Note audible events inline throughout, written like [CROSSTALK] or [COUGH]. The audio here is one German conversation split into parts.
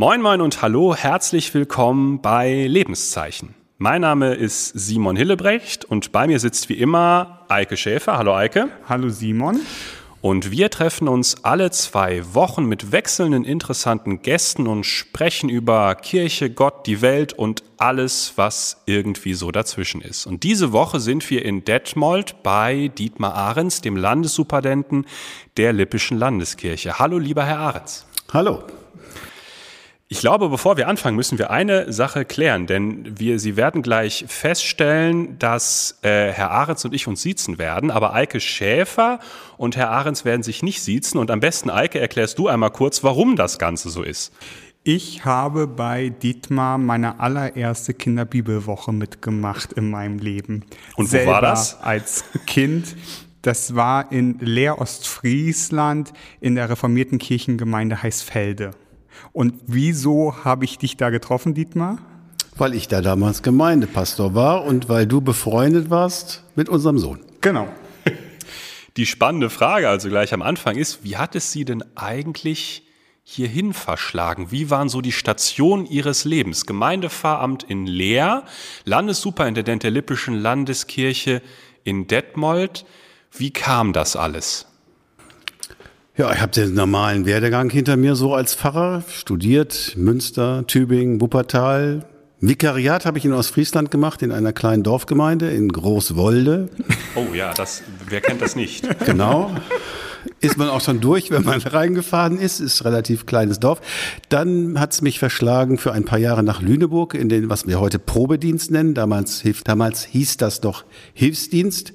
Moin moin und hallo, herzlich willkommen bei Lebenszeichen. Mein Name ist Simon Hillebrecht und bei mir sitzt wie immer Eike Schäfer. Hallo Eike. Hallo Simon. Und wir treffen uns alle zwei Wochen mit wechselnden interessanten Gästen und sprechen über Kirche, Gott, die Welt und alles, was irgendwie so dazwischen ist. Und diese Woche sind wir in Detmold bei Dietmar Ahrens, dem Landessuperintendenten der Lippischen Landeskirche. Hallo, lieber Herr Ahrens. Hallo. Ich glaube, bevor wir anfangen, müssen wir eine Sache klären, denn wir, Sie werden gleich feststellen, dass äh, Herr Ahrens und ich uns siezen werden, aber Eike Schäfer und Herr Ahrens werden sich nicht siezen. Und am besten, Eike, erklärst du einmal kurz, warum das Ganze so ist. Ich habe bei Dietmar meine allererste Kinderbibelwoche mitgemacht in meinem Leben. Und wo Selber war das? Als Kind. Das war in Leer Ostfriesland in der reformierten Kirchengemeinde Heißfelde. Und wieso habe ich dich da getroffen, Dietmar? Weil ich da damals Gemeindepastor war und weil du befreundet warst mit unserem Sohn. Genau. [LAUGHS] Die spannende Frage also gleich am Anfang ist, wie hat es Sie denn eigentlich hierhin verschlagen? Wie waren so die Stationen Ihres Lebens? Gemeindepfarramt in Leer, Landessuperintendent der Lippischen Landeskirche in Detmold. Wie kam das alles? Ja, ich habe den normalen Werdegang hinter mir so als Pfarrer. Studiert Münster, Tübingen, Wuppertal. Vikariat habe ich in Ostfriesland gemacht, in einer kleinen Dorfgemeinde in Großwolde. Oh ja, das, wer kennt das nicht? [LAUGHS] Genau. Ist man auch schon durch, wenn man [LAUGHS] reingefahren ist, ist ein relativ kleines Dorf. Dann hat es mich verschlagen für ein paar Jahre nach Lüneburg, in den, was wir heute Probedienst nennen. Damals, damals hieß das doch Hilfsdienst.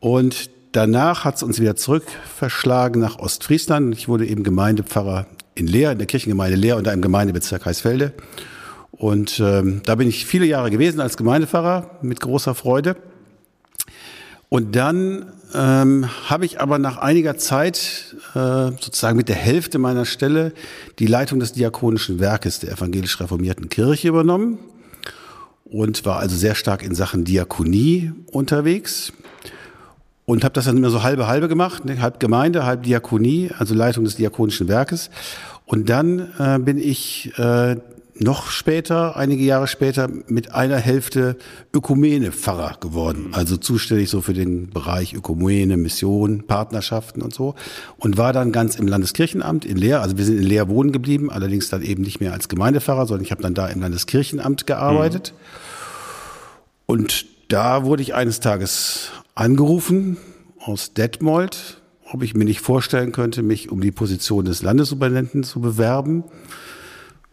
Und Danach hat es uns wieder zurück verschlagen nach Ostfriesland. Ich wurde eben Gemeindepfarrer in Leer, in der Kirchengemeinde Leer unter einem Gemeindebezirk Heißfelde. Und ähm, da bin ich viele Jahre gewesen als Gemeindepfarrer mit großer Freude. Und dann ähm, habe ich aber nach einiger Zeit äh, sozusagen mit der Hälfte meiner Stelle die Leitung des diakonischen Werkes der evangelisch reformierten Kirche übernommen und war also sehr stark in Sachen Diakonie unterwegs und habe das dann immer so halbe halbe gemacht, ne? halb Gemeinde, halb Diakonie, also Leitung des diakonischen Werkes. Und dann äh, bin ich äh, noch später, einige Jahre später, mit einer Hälfte Ökumene-Pfarrer geworden. Also zuständig so für den Bereich Ökumene, Mission, Partnerschaften und so. Und war dann ganz im Landeskirchenamt in Leer. Also wir sind in Leer wohnen geblieben, allerdings dann eben nicht mehr als Gemeindepfarrer, sondern ich habe dann da im Landeskirchenamt gearbeitet. Mhm. Und da wurde ich eines Tages angerufen aus Detmold, ob ich mir nicht vorstellen könnte, mich um die Position des Landessuperintendenten zu bewerben.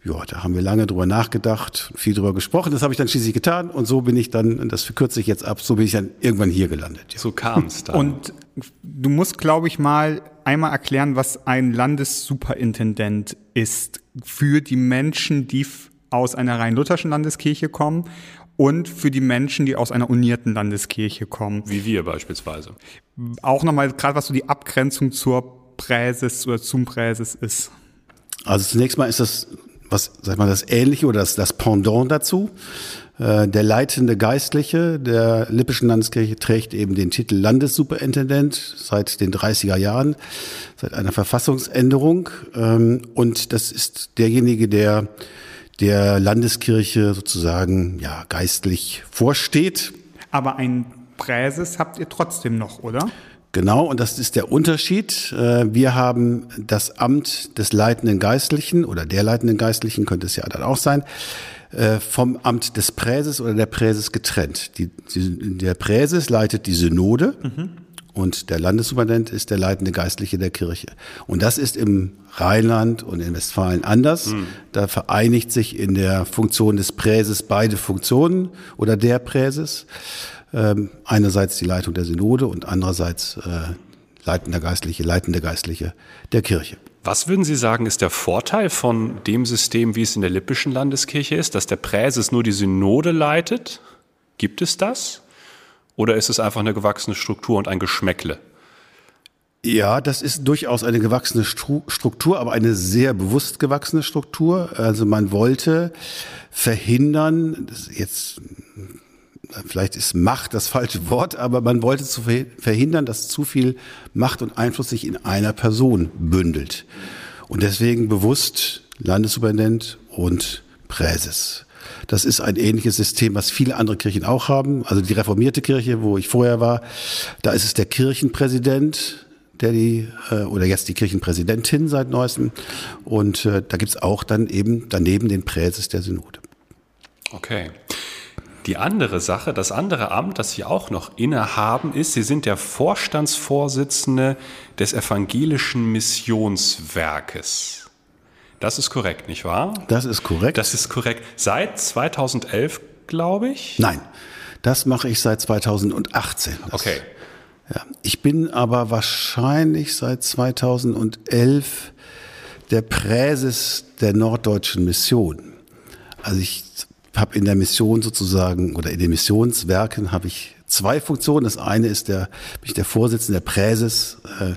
Ja, da haben wir lange drüber nachgedacht, viel drüber gesprochen. Das habe ich dann schließlich getan und so bin ich dann, das verkürze ich jetzt ab, so bin ich dann irgendwann hier gelandet. Ja. So kam es dann. Und du musst, glaube ich, mal einmal erklären, was ein Landessuperintendent ist für die Menschen, die aus einer rein lutherschen Landeskirche kommen und für die Menschen, die aus einer unierten Landeskirche kommen. Wie wir beispielsweise. Auch nochmal, gerade was so die Abgrenzung zur Präses oder zum Präses ist. Also zunächst mal ist das, was, sag mal, das Ähnliche oder das, das Pendant dazu. Äh, der leitende Geistliche der Lippischen Landeskirche trägt eben den Titel Landessuperintendent seit den 30er Jahren, seit einer Verfassungsänderung. Ähm, und das ist derjenige, der der Landeskirche sozusagen ja geistlich vorsteht. Aber ein Präses habt ihr trotzdem noch, oder? Genau, und das ist der Unterschied. Äh, wir haben das Amt des leitenden Geistlichen oder der leitenden Geistlichen, könnte es ja dann auch sein, äh, vom Amt des Präses oder der Präses getrennt. Die, der Präses leitet die Synode. Mhm und der Landessuperintendent ist der leitende Geistliche der Kirche. Und das ist im Rheinland und in Westfalen anders. Mhm. Da vereinigt sich in der Funktion des Präses beide Funktionen oder der Präses. Ähm, einerseits die Leitung der Synode und andererseits äh, leitender Geistliche, leitende Geistliche der Kirche. Was würden Sie sagen, ist der Vorteil von dem System, wie es in der Lippischen Landeskirche ist, dass der Präses nur die Synode leitet? Gibt es das? Oder ist es einfach eine gewachsene Struktur und ein Geschmäckle? Ja, das ist durchaus eine gewachsene Struktur, aber eine sehr bewusst gewachsene Struktur. Also man wollte verhindern, jetzt vielleicht ist Macht das falsche Wort, aber man wollte zu verhindern, dass zu viel Macht und Einfluss sich in einer Person bündelt. Und deswegen bewusst Landessuperintendent und Präses. Das ist ein ähnliches System, was viele andere Kirchen auch haben. Also die reformierte Kirche, wo ich vorher war, da ist es der Kirchenpräsident, der die, äh, oder jetzt die Kirchenpräsidentin seit neuestem. Und äh, da gibt's auch dann eben daneben den Präses der Synode. Okay. Die andere Sache, das andere Amt, das Sie auch noch innehaben, ist, Sie sind der Vorstandsvorsitzende des Evangelischen Missionswerkes. Das ist korrekt, nicht wahr? Das ist korrekt. Das ist korrekt. Seit 2011, glaube ich? Nein, das mache ich seit 2018. Das, okay. Ja. Ich bin aber wahrscheinlich seit 2011 der Präses der Norddeutschen Mission. Also ich habe in der Mission sozusagen oder in den Missionswerken habe ich zwei Funktionen. Das eine ist der, bin ich der Vorsitzende der Präses äh,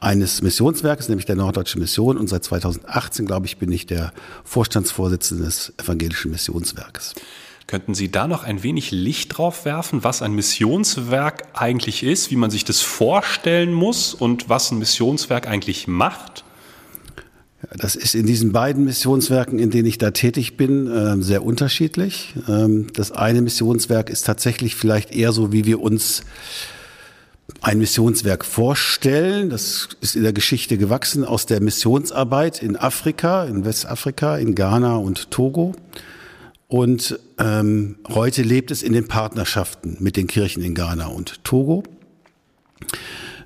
eines Missionswerkes, nämlich der Norddeutschen Mission. Und seit 2018, glaube ich, bin ich der Vorstandsvorsitzende des Evangelischen Missionswerkes. Könnten Sie da noch ein wenig Licht drauf werfen, was ein Missionswerk eigentlich ist, wie man sich das vorstellen muss und was ein Missionswerk eigentlich macht? Das ist in diesen beiden Missionswerken, in denen ich da tätig bin, äh, sehr unterschiedlich. Ähm, das eine Missionswerk ist tatsächlich vielleicht eher so, wie wir uns ein Missionswerk vorstellen. Das ist in der Geschichte gewachsen aus der Missionsarbeit in Afrika, in Westafrika, in Ghana und Togo. Und ähm, heute lebt es in den Partnerschaften mit den Kirchen in Ghana und Togo.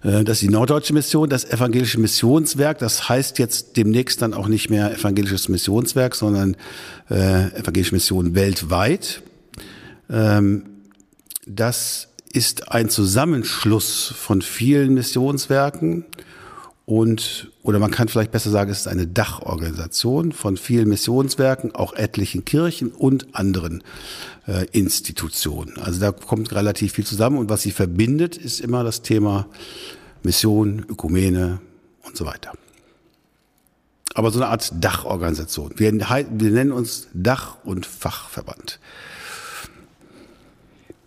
Äh, das ist die Norddeutsche Mission, das Evangelische Missionswerk. Das heißt jetzt demnächst dann auch nicht mehr Evangelisches Missionswerk, sondern äh, Evangelische Mission weltweit. Ähm, das ist ein Zusammenschluss von vielen Missionswerken und, oder man kann vielleicht besser sagen, es ist eine Dachorganisation von vielen Missionswerken, auch etlichen Kirchen und anderen äh, Institutionen. Also da kommt relativ viel zusammen und was sie verbindet, ist immer das Thema Mission, Ökumene und so weiter. Aber so eine Art Dachorganisation. Wir, wir nennen uns Dach- und Fachverband.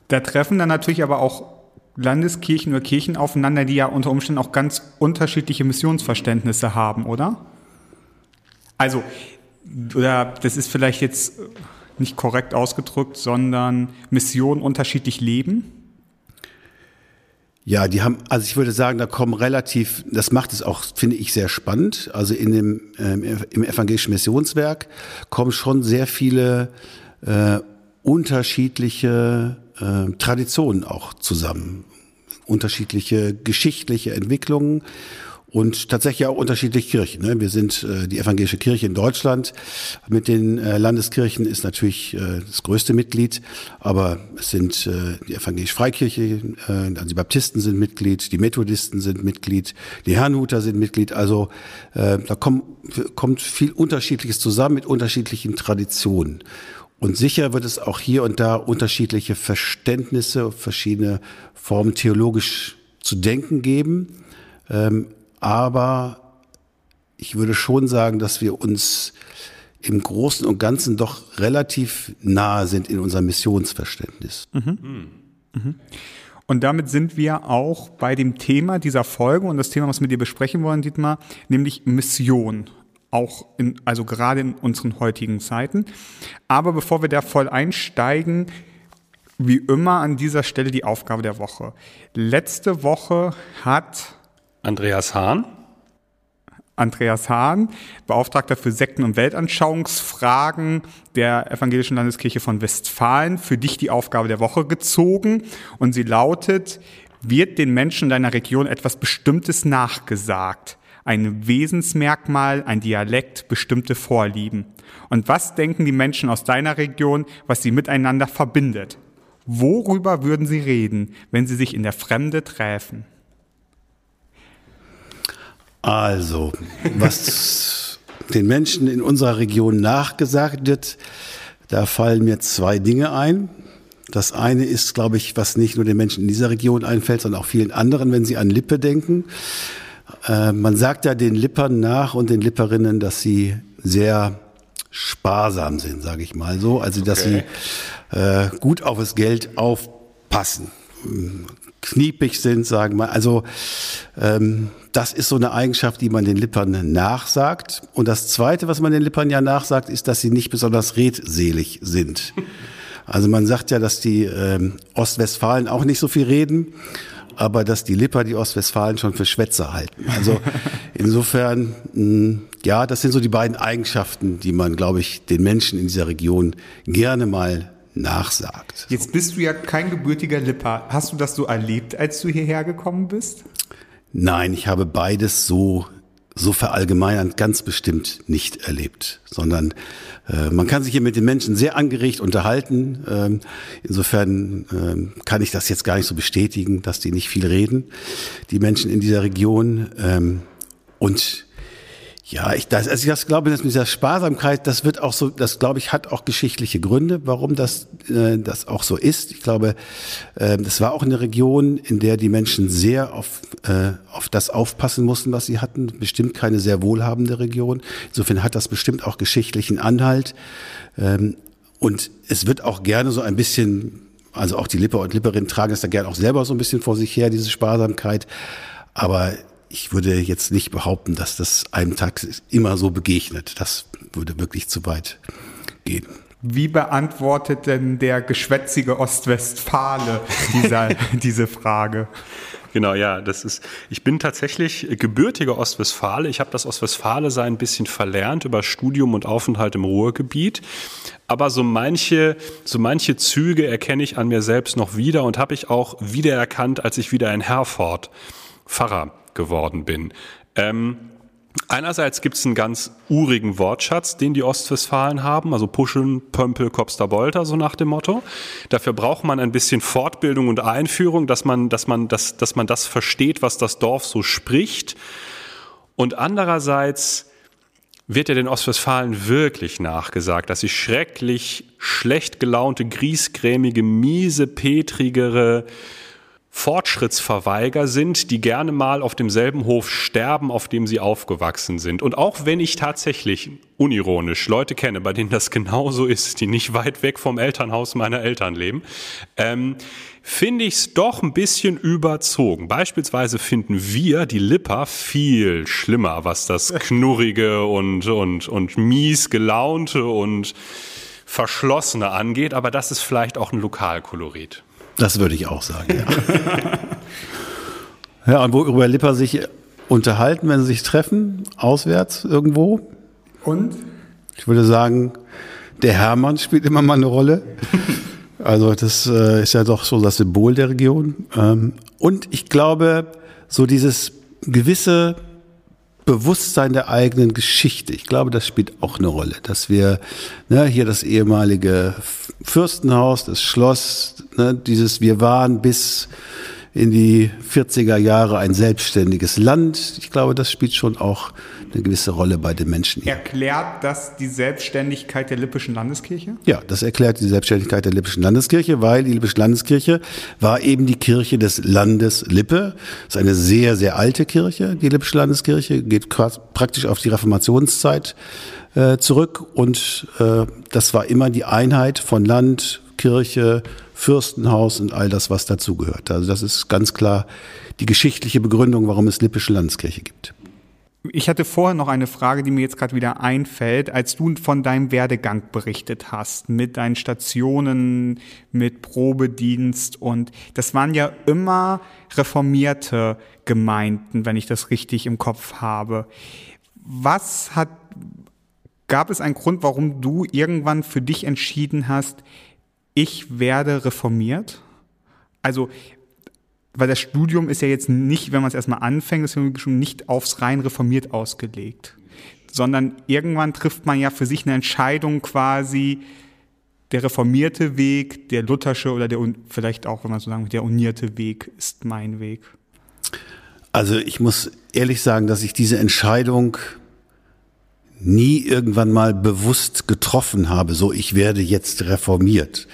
Da treffen dann natürlich aber auch Landeskirchen oder Kirchen aufeinander, die ja unter Umständen auch ganz unterschiedliche Missionsverständnisse haben, oder? Also, oder das ist vielleicht jetzt nicht korrekt ausgedrückt, sondern Mission unterschiedlich leben? Ja, die haben, also ich würde sagen, da kommen relativ, das macht es auch, finde ich, sehr spannend. Also in dem, ähm, im evangelischen Missionswerk kommen schon sehr viele äh, unterschiedliche äh, Traditionen auch zusammen, unterschiedliche geschichtliche Entwicklungen und tatsächlich auch unterschiedliche Kirchen. Ne? Wir sind äh, die evangelische Kirche in Deutschland mit den äh, Landeskirchen ist natürlich äh, das größte Mitglied, aber es sind äh, die evangelische Freikirche, äh, also die Baptisten sind Mitglied, die Methodisten sind Mitglied, die Herrnhuter sind Mitglied. Also äh, da kommt, kommt viel Unterschiedliches zusammen mit unterschiedlichen Traditionen. Und sicher wird es auch hier und da unterschiedliche Verständnisse, verschiedene Formen theologisch zu denken geben. Ähm, aber ich würde schon sagen, dass wir uns im Großen und Ganzen doch relativ nahe sind in unserem Missionsverständnis. Mhm. Mhm. Und damit sind wir auch bei dem Thema dieser Folge und das Thema, was wir dir besprechen wollen, Dietmar, nämlich Mission auch in, also gerade in unseren heutigen Zeiten. Aber bevor wir da voll einsteigen, wie immer an dieser Stelle die Aufgabe der Woche. Letzte Woche hat Andreas Hahn Andreas Hahn, Beauftragter für Sekten- und Weltanschauungsfragen der Evangelischen Landeskirche von Westfalen, für dich die Aufgabe der Woche gezogen. Und sie lautet, wird den Menschen deiner Region etwas Bestimmtes nachgesagt? Ein Wesensmerkmal, ein Dialekt, bestimmte Vorlieben. Und was denken die Menschen aus deiner Region, was sie miteinander verbindet? Worüber würden sie reden, wenn sie sich in der Fremde träfen? Also, was den Menschen in unserer Region nachgesagt wird, da fallen mir zwei Dinge ein. Das eine ist, glaube ich, was nicht nur den Menschen in dieser Region einfällt, sondern auch vielen anderen, wenn sie an Lippe denken. Äh, man sagt ja den Lippern nach und den Lipperinnen, dass sie sehr sparsam sind, sage ich mal so. Also dass okay. sie äh, gut auf das Geld aufpassen. kniepig sind, sagen wir. Also ähm, das ist so eine Eigenschaft, die man den Lippern nachsagt. Und das Zweite, was man den Lippern ja nachsagt, ist, dass sie nicht besonders redselig sind. [LAUGHS] Also man sagt ja, dass die ähm, Ostwestfalen auch nicht so viel reden, aber dass die Lipper die Ostwestfalen schon für Schwätzer halten. Also [LAUGHS] insofern, mh, ja, das sind so die beiden Eigenschaften, die man, glaube ich, den Menschen in dieser Region gerne mal nachsagt. Jetzt bist du ja kein gebürtiger Lipper. Hast du das so erlebt, als du hierher gekommen bist? Nein, ich habe beides so so verallgemeinernd ganz bestimmt nicht erlebt, sondern äh, man kann sich hier mit den Menschen sehr angeregt unterhalten. Ähm, insofern ähm, kann ich das jetzt gar nicht so bestätigen, dass die nicht viel reden, die Menschen in dieser Region. Ähm, und ja, ich, das, also ich das glaube, dass mit dieser Sparsamkeit, das wird auch so, das glaube ich, hat auch geschichtliche Gründe, warum das, äh, das auch so ist. Ich glaube, äh, das war auch eine Region, in der die Menschen sehr auf, äh, auf das aufpassen mussten, was sie hatten. Bestimmt keine sehr wohlhabende Region. Insofern hat das bestimmt auch geschichtlichen Anhalt. Ähm, und es wird auch gerne so ein bisschen, also auch die Lipper und Lipperinnen tragen es da gerne auch selber so ein bisschen vor sich her, diese Sparsamkeit. Aber ich würde jetzt nicht behaupten, dass das einem Tag immer so begegnet. Das würde wirklich zu weit gehen. Wie beantwortet denn der geschwätzige Ostwestfale dieser, [LAUGHS] diese Frage? Genau, ja, das ist. Ich bin tatsächlich gebürtiger Ostwestfale. Ich habe das Ostwestfale sein ein bisschen verlernt über Studium und Aufenthalt im Ruhrgebiet. Aber so manche, so manche Züge erkenne ich an mir selbst noch wieder und habe ich auch wiedererkannt, als ich wieder in Herford Pfarrer geworden bin. Ähm, Einerseits gibt es einen ganz urigen Wortschatz, den die Ostwestfalen haben, also Puscheln, Pömpel, Kopster, Bolter, so nach dem Motto. Dafür braucht man ein bisschen Fortbildung und Einführung, dass man, dass man, dass, dass man das versteht, was das Dorf so spricht. Und andererseits wird ja den Ostwestfalen wirklich nachgesagt, dass sie schrecklich schlecht gelaunte, griesgrämige, miese, petrigere, Fortschrittsverweiger sind, die gerne mal auf demselben Hof sterben, auf dem sie aufgewachsen sind. Und auch wenn ich tatsächlich unironisch Leute kenne, bei denen das genauso ist, die nicht weit weg vom Elternhaus meiner Eltern leben, ähm, finde ich es doch ein bisschen überzogen. Beispielsweise finden wir die Lipper viel schlimmer, was das knurrige und, und, und mies gelaunte und verschlossene angeht, aber das ist vielleicht auch ein Lokalkolorit. Das würde ich auch sagen, ja. [LAUGHS] ja, und worüber Lipper sich unterhalten, wenn sie sich treffen, auswärts irgendwo? Und? Ich würde sagen, der Hermann spielt immer mal eine Rolle. Also das äh, ist ja doch so das Symbol der Region. Ähm, und ich glaube, so dieses gewisse Bewusstsein der eigenen Geschichte. Ich glaube, das spielt auch eine Rolle, dass wir ne, hier das ehemalige Fürstenhaus, das Schloss, ne, dieses wir waren bis in die 40er Jahre ein selbstständiges Land. Ich glaube, das spielt schon auch eine gewisse Rolle bei den Menschen hier. Erklärt das die Selbstständigkeit der Lippischen Landeskirche? Ja, das erklärt die Selbstständigkeit der Lippischen Landeskirche, weil die Lippische Landeskirche war eben die Kirche des Landes Lippe. Das ist eine sehr, sehr alte Kirche, die Lippische Landeskirche, geht praktisch auf die Reformationszeit äh, zurück und äh, das war immer die Einheit von Land, Kirche, Fürstenhaus und all das, was dazugehört. Also das ist ganz klar die geschichtliche Begründung, warum es Lippische Landeskirche gibt. Ich hatte vorher noch eine Frage, die mir jetzt gerade wieder einfällt, als du von deinem Werdegang berichtet hast, mit deinen Stationen, mit Probedienst und das waren ja immer reformierte Gemeinden, wenn ich das richtig im Kopf habe. Was hat, gab es einen Grund, warum du irgendwann für dich entschieden hast, ich werde reformiert. Also, weil das Studium ist ja jetzt nicht, wenn man es erstmal anfängt, das Studium nicht aufs rein reformiert ausgelegt, sondern irgendwann trifft man ja für sich eine Entscheidung quasi, der reformierte Weg, der luthersche oder der vielleicht auch, wenn man so sagen der unierte Weg ist mein Weg. Also ich muss ehrlich sagen, dass ich diese Entscheidung nie irgendwann mal bewusst getroffen habe, so ich werde jetzt reformiert,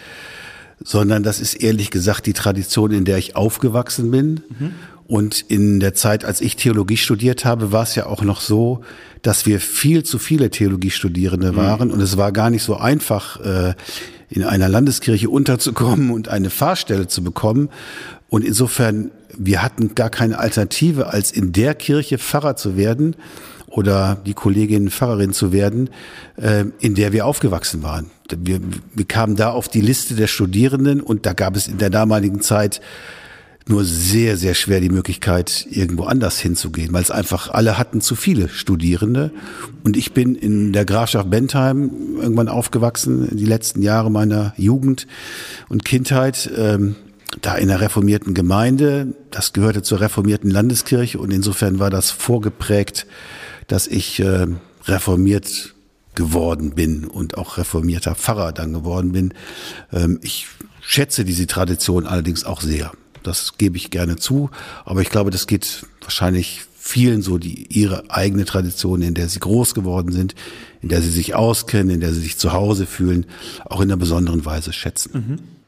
sondern das ist ehrlich gesagt die Tradition, in der ich aufgewachsen bin. Mhm. Und in der Zeit, als ich Theologie studiert habe, war es ja auch noch so, dass wir viel zu viele Theologiestudierende waren. Mhm. Und es war gar nicht so einfach, äh, in einer Landeskirche unterzukommen und eine Fahrstelle zu bekommen. Und insofern, wir hatten gar keine Alternative, als in der Kirche Pfarrer zu werden oder die Kollegin Pfarrerin zu werden, äh, in der wir aufgewachsen waren. Wir, wir kamen da auf die Liste der Studierenden und da gab es in der damaligen Zeit nur sehr, sehr schwer die Möglichkeit, irgendwo anders hinzugehen, weil es einfach alle hatten zu viele Studierende. Und ich bin in der Grafschaft Bentheim irgendwann aufgewachsen, die letzten Jahre meiner Jugend und Kindheit. Ähm, da in der reformierten Gemeinde, das gehörte zur reformierten Landeskirche und insofern war das vorgeprägt, dass ich äh, reformiert geworden bin und auch reformierter Pfarrer dann geworden bin. Ähm, ich schätze diese Tradition allerdings auch sehr. Das gebe ich gerne zu. Aber ich glaube, das geht wahrscheinlich vielen so, die ihre eigene Tradition, in der sie groß geworden sind, in der sie sich auskennen, in der sie sich zu Hause fühlen, auch in einer besonderen Weise schätzen. Mhm.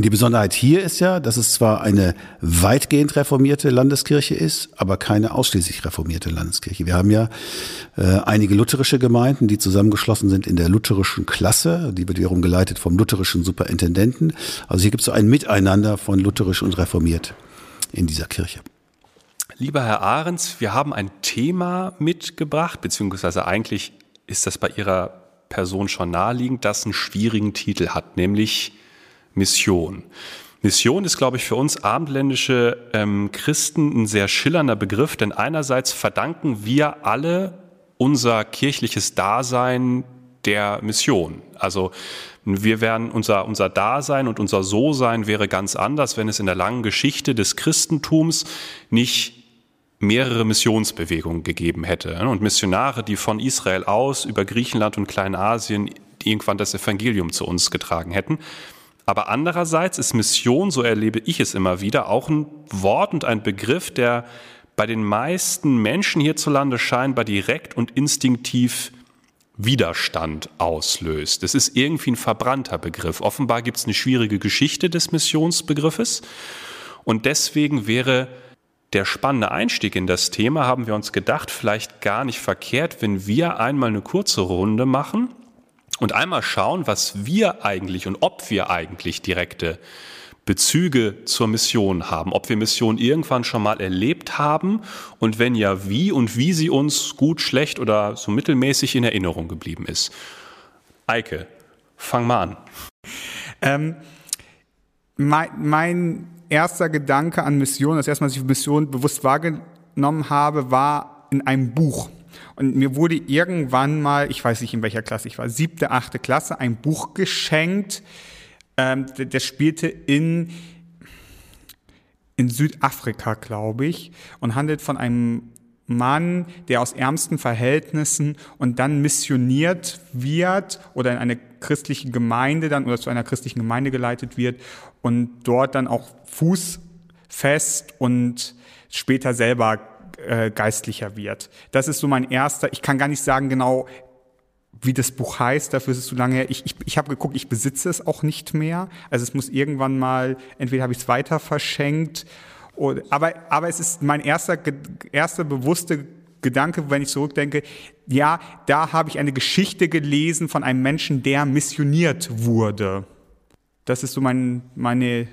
Und die Besonderheit hier ist ja, dass es zwar eine weitgehend reformierte Landeskirche ist, aber keine ausschließlich reformierte Landeskirche. Wir haben ja äh, einige lutherische Gemeinden, die zusammengeschlossen sind in der lutherischen Klasse. Die wird wiederum geleitet vom lutherischen Superintendenten. Also hier gibt es so ein Miteinander von lutherisch und reformiert in dieser Kirche. Lieber Herr Ahrens, wir haben ein Thema mitgebracht, beziehungsweise eigentlich ist das bei Ihrer Person schon naheliegend, das einen schwierigen Titel hat, nämlich Mission. Mission ist, glaube ich, für uns abendländische ähm, Christen ein sehr schillernder Begriff, denn einerseits verdanken wir alle unser kirchliches Dasein der Mission. Also wir wären unser, unser Dasein und unser So-Sein wäre ganz anders, wenn es in der langen Geschichte des Christentums nicht mehrere Missionsbewegungen gegeben hätte. Und Missionare, die von Israel aus über Griechenland und Kleinasien irgendwann das Evangelium zu uns getragen hätten. Aber andererseits ist Mission, so erlebe ich es immer wieder, auch ein Wort und ein Begriff, der bei den meisten Menschen hierzulande scheinbar direkt und instinktiv Widerstand auslöst. Es ist irgendwie ein verbrannter Begriff. Offenbar gibt es eine schwierige Geschichte des Missionsbegriffes. Und deswegen wäre der spannende Einstieg in das Thema, haben wir uns gedacht, vielleicht gar nicht verkehrt, wenn wir einmal eine kurze Runde machen und einmal schauen, was wir eigentlich und ob wir eigentlich direkte Bezüge zur Mission haben, ob wir Mission irgendwann schon mal erlebt haben und wenn ja, wie und wie sie uns gut, schlecht oder so mittelmäßig in Erinnerung geblieben ist. Eike, fang mal an. Ähm, mein, mein erster Gedanke an Mission, das erste Mal, dass ich Mission bewusst wahrgenommen habe, war in einem Buch. Und mir wurde irgendwann mal, ich weiß nicht in welcher Klasse ich war, siebte, achte Klasse, ein Buch geschenkt. Ähm, das spielte in, in Südafrika, glaube ich, und handelt von einem Mann, der aus ärmsten Verhältnissen und dann missioniert wird oder in eine christliche Gemeinde dann oder zu einer christlichen Gemeinde geleitet wird und dort dann auch Fuß fest und später selber äh, geistlicher wird. Das ist so mein erster, ich kann gar nicht sagen genau, wie das Buch heißt, dafür ist es zu lange her. Ich, ich, ich habe geguckt, ich besitze es auch nicht mehr. Also es muss irgendwann mal, entweder habe ich es weiter verschenkt, oder, aber, aber es ist mein erster, erster bewusste Gedanke, wenn ich zurückdenke, ja, da habe ich eine Geschichte gelesen von einem Menschen, der missioniert wurde. Das ist so mein, meine,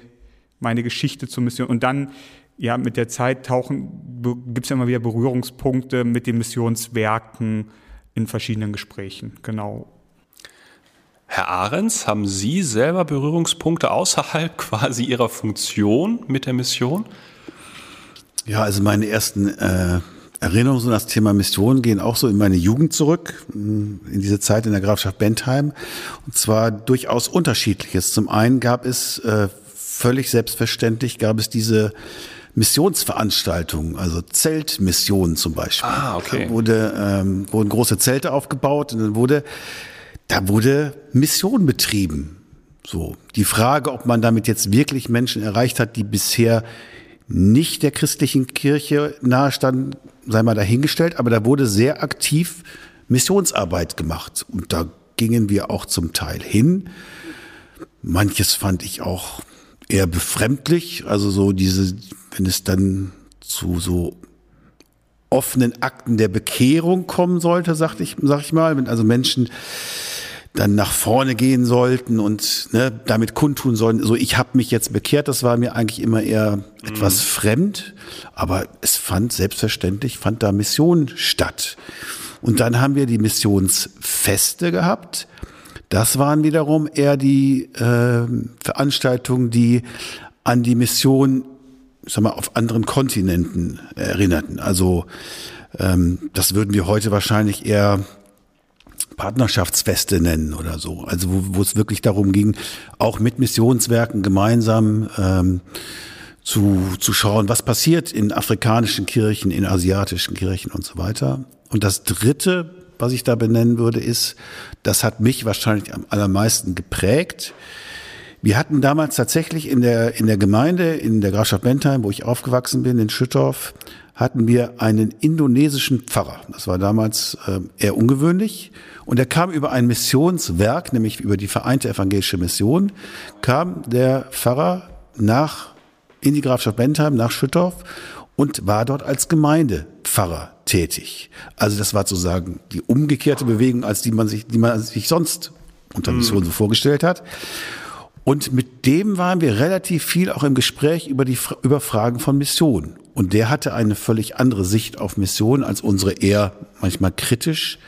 meine Geschichte zur Mission. Und dann ja, mit der Zeit tauchen, gibt es ja immer wieder Berührungspunkte mit den Missionswerken in verschiedenen Gesprächen. Genau. Herr Ahrens, haben Sie selber Berührungspunkte außerhalb [LAUGHS] quasi Ihrer Funktion mit der Mission? Ja, also meine ersten äh, Erinnerungen an das Thema Mission gehen auch so in meine Jugend zurück, in diese Zeit in der Grafschaft Bentheim. Und zwar durchaus unterschiedliches. Zum einen gab es äh, völlig selbstverständlich, gab es diese Missionsveranstaltungen, also Zeltmissionen zum Beispiel. Ah, okay. Da wurde, ähm, wurden große Zelte aufgebaut und dann wurde, da wurde Mission betrieben. So. Die Frage, ob man damit jetzt wirklich Menschen erreicht hat, die bisher nicht der christlichen Kirche nahestanden, sei mal dahingestellt, aber da wurde sehr aktiv Missionsarbeit gemacht. Und da gingen wir auch zum Teil hin. Manches fand ich auch eher befremdlich, also so diese wenn es dann zu so offenen Akten der Bekehrung kommen sollte, sag ich, sag ich mal. Wenn also Menschen dann nach vorne gehen sollten und ne, damit kundtun sollen, so ich habe mich jetzt bekehrt, das war mir eigentlich immer eher etwas mhm. fremd, aber es fand selbstverständlich, fand da Mission statt. Und dann haben wir die Missionsfeste gehabt. Das waren wiederum eher die äh, Veranstaltungen, die an die Mission ich sag mal, auf anderen Kontinenten erinnerten. Also ähm, das würden wir heute wahrscheinlich eher Partnerschaftsfeste nennen oder so. Also wo, wo es wirklich darum ging, auch mit Missionswerken gemeinsam ähm, zu, zu schauen, was passiert in afrikanischen Kirchen, in asiatischen Kirchen und so weiter. Und das Dritte, was ich da benennen würde, ist, das hat mich wahrscheinlich am allermeisten geprägt. Wir hatten damals tatsächlich in der, in der Gemeinde, in der Grafschaft Bentheim, wo ich aufgewachsen bin, in Schüttorf, hatten wir einen indonesischen Pfarrer. Das war damals äh, eher ungewöhnlich. Und er kam über ein Missionswerk, nämlich über die Vereinte Evangelische Mission, kam der Pfarrer nach, in die Grafschaft Bentheim, nach Schüttorf und war dort als Gemeindepfarrer tätig. Also das war sozusagen die umgekehrte Bewegung, als die man sich, die man sich sonst unter Mission so vorgestellt hat. Und mit dem waren wir relativ viel auch im Gespräch über die über Fragen von Mission. Und der hatte eine völlig andere Sicht auf Mission als unsere eher manchmal kritisch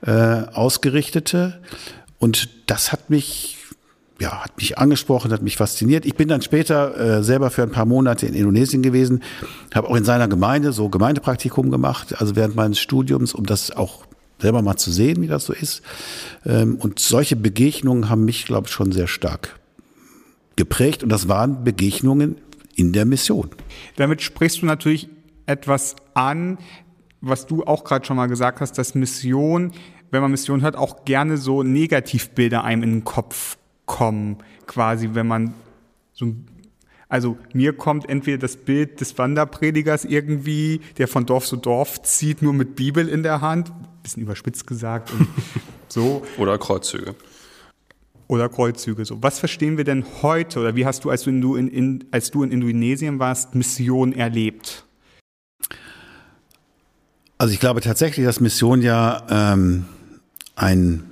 äh, ausgerichtete. Und das hat mich ja, hat mich angesprochen, hat mich fasziniert. Ich bin dann später äh, selber für ein paar Monate in Indonesien gewesen, habe auch in seiner Gemeinde so Gemeindepraktikum gemacht, also während meines Studiums, um das auch selber mal zu sehen, wie das so ist. Ähm, und solche Begegnungen haben mich, glaube ich, schon sehr stark geprägt und das waren Begegnungen in der Mission. Damit sprichst du natürlich etwas an, was du auch gerade schon mal gesagt hast, dass Mission, wenn man Mission hört, auch gerne so Negativbilder einem in den Kopf kommen, quasi, wenn man so also mir kommt entweder das Bild des Wanderpredigers irgendwie, der von Dorf zu Dorf zieht, nur mit Bibel in der Hand, bisschen überspitzt gesagt und [LAUGHS] so. Oder Kreuzzüge oder Kreuzzüge. So, was verstehen wir denn heute oder wie hast du, als du in, in, als du in Indonesien warst, Mission erlebt? Also ich glaube tatsächlich, dass Mission ja ähm, ein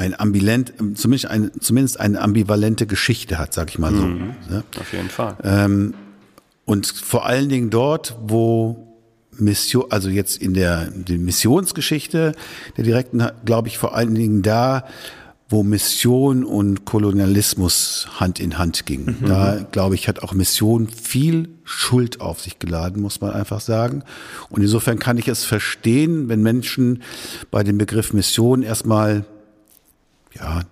ein ambivalent, zumindest, ein, zumindest eine ambivalente Geschichte hat, sag ich mal so. Mhm, ja? Auf jeden Fall. Ähm, und vor allen Dingen dort, wo Mission, also jetzt in der, der Missionsgeschichte der direkten, glaube ich, vor allen Dingen da, wo Mission und Kolonialismus Hand in Hand gingen. Mhm. Da, glaube ich, hat auch Mission viel Schuld auf sich geladen, muss man einfach sagen. Und insofern kann ich es verstehen, wenn Menschen bei dem Begriff Mission erstmal, ja,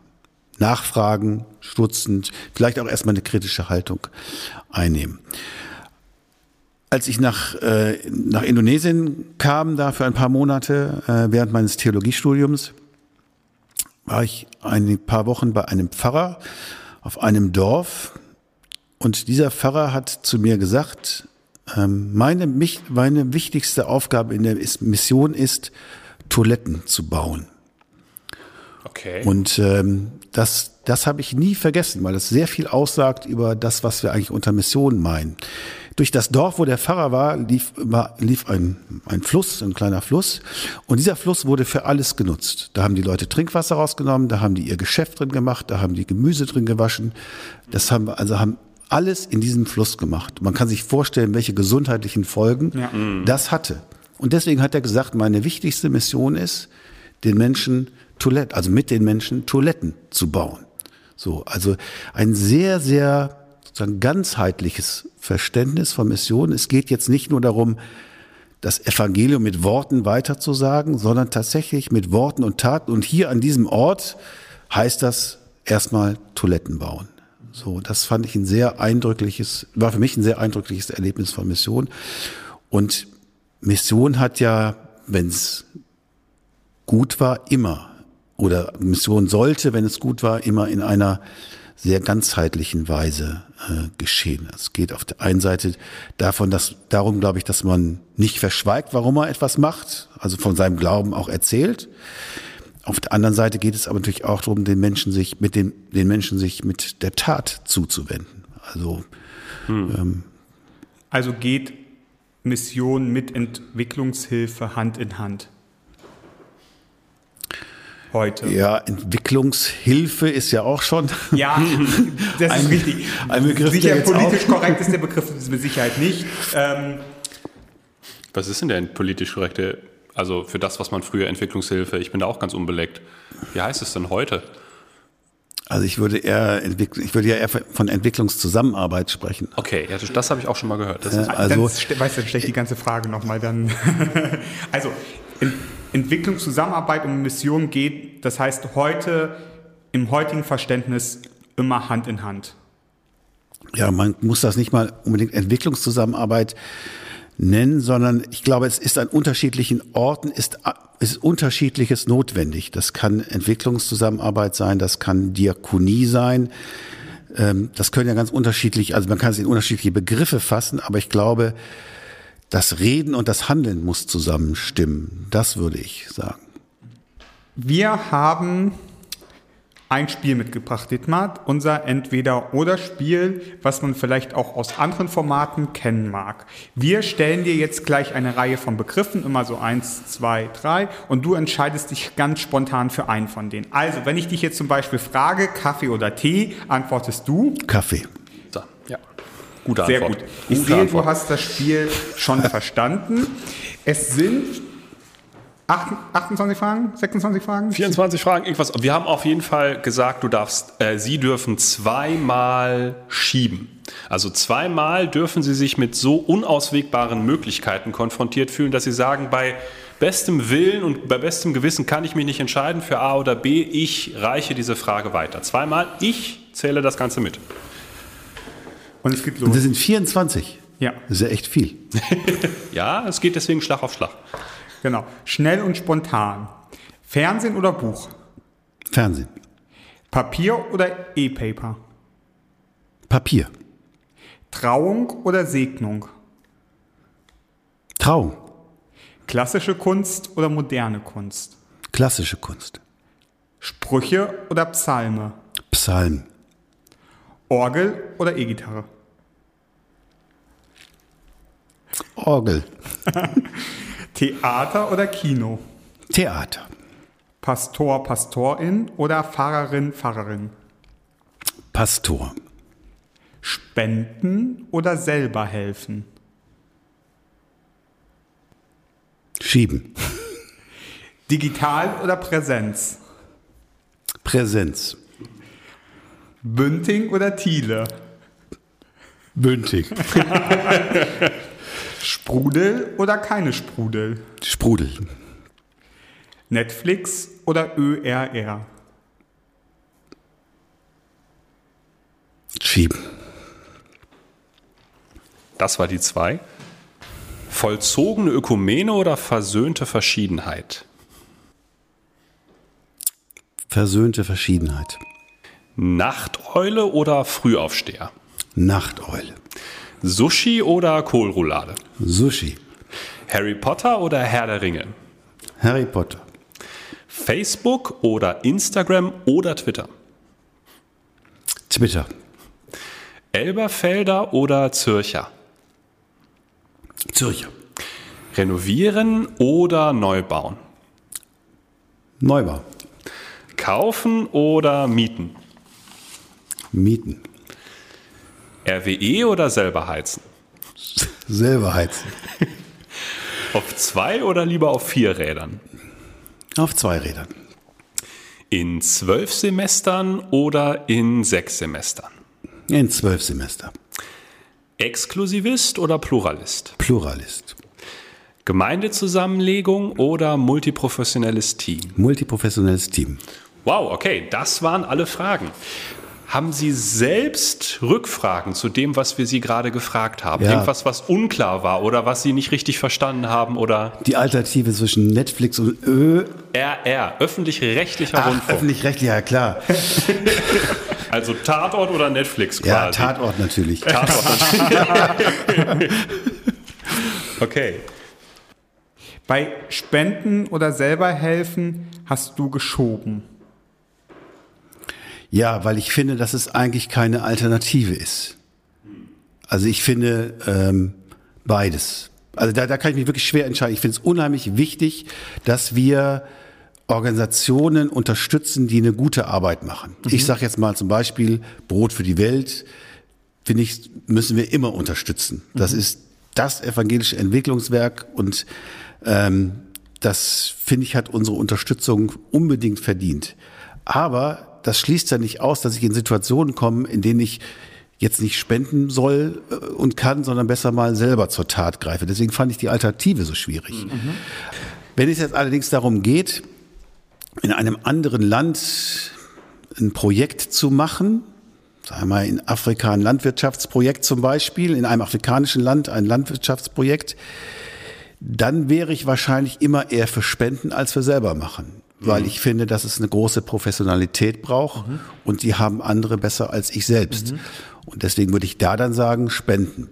nachfragen, stutzend, vielleicht auch erstmal eine kritische Haltung einnehmen. Als ich nach, äh, nach Indonesien kam, da für ein paar Monate, äh, während meines Theologiestudiums, war ich ein paar Wochen bei einem Pfarrer auf einem Dorf und dieser Pfarrer hat zu mir gesagt, ähm, meine, meine wichtigste Aufgabe in der Mission ist, Toiletten zu bauen. Okay. Und ähm, das, das habe ich nie vergessen, weil das sehr viel aussagt über das, was wir eigentlich unter Mission meinen. Durch das Dorf, wo der Pfarrer war, lief, war, lief ein, ein Fluss, ein kleiner Fluss. Und dieser Fluss wurde für alles genutzt. Da haben die Leute Trinkwasser rausgenommen, da haben die ihr Geschäft drin gemacht, da haben die Gemüse drin gewaschen. Das haben wir, also haben alles in diesem Fluss gemacht. Man kann sich vorstellen, welche gesundheitlichen Folgen ja. das hatte. Und deswegen hat er gesagt, meine wichtigste Mission ist, den Menschen Toiletten, also mit den Menschen Toiletten zu bauen. So, also ein sehr, sehr sozusagen ganzheitliches Verständnis von Mission. Es geht jetzt nicht nur darum, das Evangelium mit Worten weiterzusagen, sondern tatsächlich mit Worten und Taten. Und hier an diesem Ort heißt das erstmal Toiletten bauen. So, das fand ich ein sehr eindrückliches, war für mich ein sehr eindrückliches Erlebnis von Mission. Und Mission hat ja, wenn es gut war, immer oder Mission sollte, wenn es gut war, immer in einer sehr ganzheitlichen Weise äh, geschehen. Es geht auf der einen Seite davon, dass darum, glaube ich, dass man nicht verschweigt, warum er etwas macht, also von seinem Glauben auch erzählt. Auf der anderen Seite geht es aber natürlich auch darum, den Menschen sich mit den, den Menschen sich mit der Tat zuzuwenden. Also hm. ähm, Also geht Mission mit Entwicklungshilfe Hand in Hand? Heute. Ja, Entwicklungshilfe ist ja auch schon. Ja, [LAUGHS] das Ein- ist richtig. ein Begriff, Sicher politisch auch- korrekt ist der Begriff mit Sicherheit nicht. Ähm, Was ist denn der politisch korrekte, also für das, was man früher Entwicklungshilfe, ich bin da auch ganz unbeleckt. Wie heißt es denn heute? Also ich würde eher ich würde ja eher von Entwicklungszusammenarbeit sprechen. Okay, ja, das, habe ich auch schon mal gehört. Das ist, Also- dann, weißt du, dann stelle ich die ganze Frage nochmal dann. [LAUGHS] also, Entwicklungszusammenarbeit und Mission geht, das heißt heute, im heutigen Verständnis immer Hand in Hand. Ja, man muss das nicht mal unbedingt Entwicklungszusammenarbeit nennen, sondern ich glaube, es ist an unterschiedlichen Orten, ist, ist unterschiedliches notwendig. Das kann Entwicklungszusammenarbeit sein, das kann Diakonie sein. Ähm, Das können ja ganz unterschiedlich, also man kann es in unterschiedliche Begriffe fassen, aber ich glaube, das Reden und das Handeln muss zusammenstimmen. Das würde ich sagen. Wir haben ein Spiel mitgebracht, Dietmar. Unser Entweder-Oder-Spiel, was man vielleicht auch aus anderen Formaten kennen mag. Wir stellen dir jetzt gleich eine Reihe von Begriffen, immer so eins, zwei, drei, und du entscheidest dich ganz spontan für einen von denen. Also, wenn ich dich jetzt zum Beispiel frage, Kaffee oder Tee, antwortest du. Kaffee. Gute Sehr Antwort. gut. Ich Gute sehe, Antwort. du hast das Spiel schon verstanden. Es sind acht- 28 Fragen, 26 Fragen? 24 Fragen, irgendwas. Wir haben auf jeden Fall gesagt, du darfst, äh, sie dürfen zweimal schieben. Also zweimal dürfen sie sich mit so unauswegbaren Möglichkeiten konfrontiert fühlen, dass sie sagen, bei bestem Willen und bei bestem Gewissen kann ich mich nicht entscheiden für A oder B. Ich reiche diese Frage weiter. Zweimal, ich zähle das Ganze mit. Und es geht Und das los. sind 24. Ja, Das ist ja echt viel. [LAUGHS] Ja, es geht deswegen Schlag auf Schlag. genau. Schnell und spontan. Fernsehen oder Buch? Fernsehen. Papier oder E-Paper? Papier. Trauung oder Segnung? Trauung. Klassische Kunst oder moderne Kunst? Klassische Kunst. Sprüche oder Psalme? Psalm. Orgel oder E-Gitarre? Orgel. [LAUGHS] Theater oder Kino? Theater. Pastor, Pastorin oder Pfarrerin, Pfarrerin? Pastor. Spenden oder selber helfen? Schieben. Digital oder Präsenz? Präsenz. Bünding oder Thiele? Bündig. [LAUGHS] Sprudel oder keine Sprudel? Sprudel. Netflix oder ÖRR? Schieben. Das war die zwei. Vollzogene Ökumene oder versöhnte Verschiedenheit? Versöhnte Verschiedenheit. Nachteule oder Frühaufsteher? Nachteule. Sushi oder Kohlroulade? Sushi. Harry Potter oder Herr der Ringe? Harry Potter. Facebook oder Instagram oder Twitter? Twitter. Elberfelder oder Zürcher? Zürcher. Renovieren oder neu bauen? Neubau. Kaufen oder mieten? Mieten. RWE oder selber heizen? Selber heizen. [LAUGHS] Auf zwei oder lieber auf vier Rädern? Auf zwei Rädern. In zwölf Semestern oder in sechs Semestern? In zwölf Semester. Exklusivist oder Pluralist? Pluralist. Gemeindezusammenlegung oder multiprofessionelles Team? Multiprofessionelles Team. Wow, okay, das waren alle Fragen. Haben Sie selbst Rückfragen zu dem, was wir Sie gerade gefragt haben? Ja. Irgendwas, was unklar war oder was Sie nicht richtig verstanden haben oder Die Alternative zwischen Netflix und Ö. RR, öffentlich-rechtlicher Rundfunk? öffentlich-rechtlich, ja klar. [LAUGHS] Also Tatort oder Netflix quasi? Ja, Tatort natürlich. Tatort. [LAUGHS] okay. Bei Spenden oder selber helfen hast du geschoben. Ja, weil ich finde, dass es eigentlich keine Alternative ist. Also ich finde ähm, beides. Also da, da kann ich mich wirklich schwer entscheiden. Ich finde es unheimlich wichtig, dass wir Organisationen unterstützen, die eine gute Arbeit machen. Mhm. Ich sage jetzt mal zum Beispiel Brot für die Welt, finde ich, müssen wir immer unterstützen. Das mhm. ist das evangelische Entwicklungswerk und ähm, das finde ich hat unsere Unterstützung unbedingt verdient. Aber das schließt ja nicht aus, dass ich in Situationen komme, in denen ich jetzt nicht spenden soll äh, und kann, sondern besser mal selber zur Tat greife. Deswegen fand ich die Alternative so schwierig. Mhm. Wenn es jetzt allerdings darum geht, in einem anderen Land ein Projekt zu machen, sagen wir mal in Afrika ein Landwirtschaftsprojekt zum Beispiel, in einem afrikanischen Land ein Landwirtschaftsprojekt, dann wäre ich wahrscheinlich immer eher für Spenden als für selber machen. Weil mhm. ich finde, dass es eine große Professionalität braucht mhm. und die haben andere besser als ich selbst. Mhm. Und deswegen würde ich da dann sagen, spenden.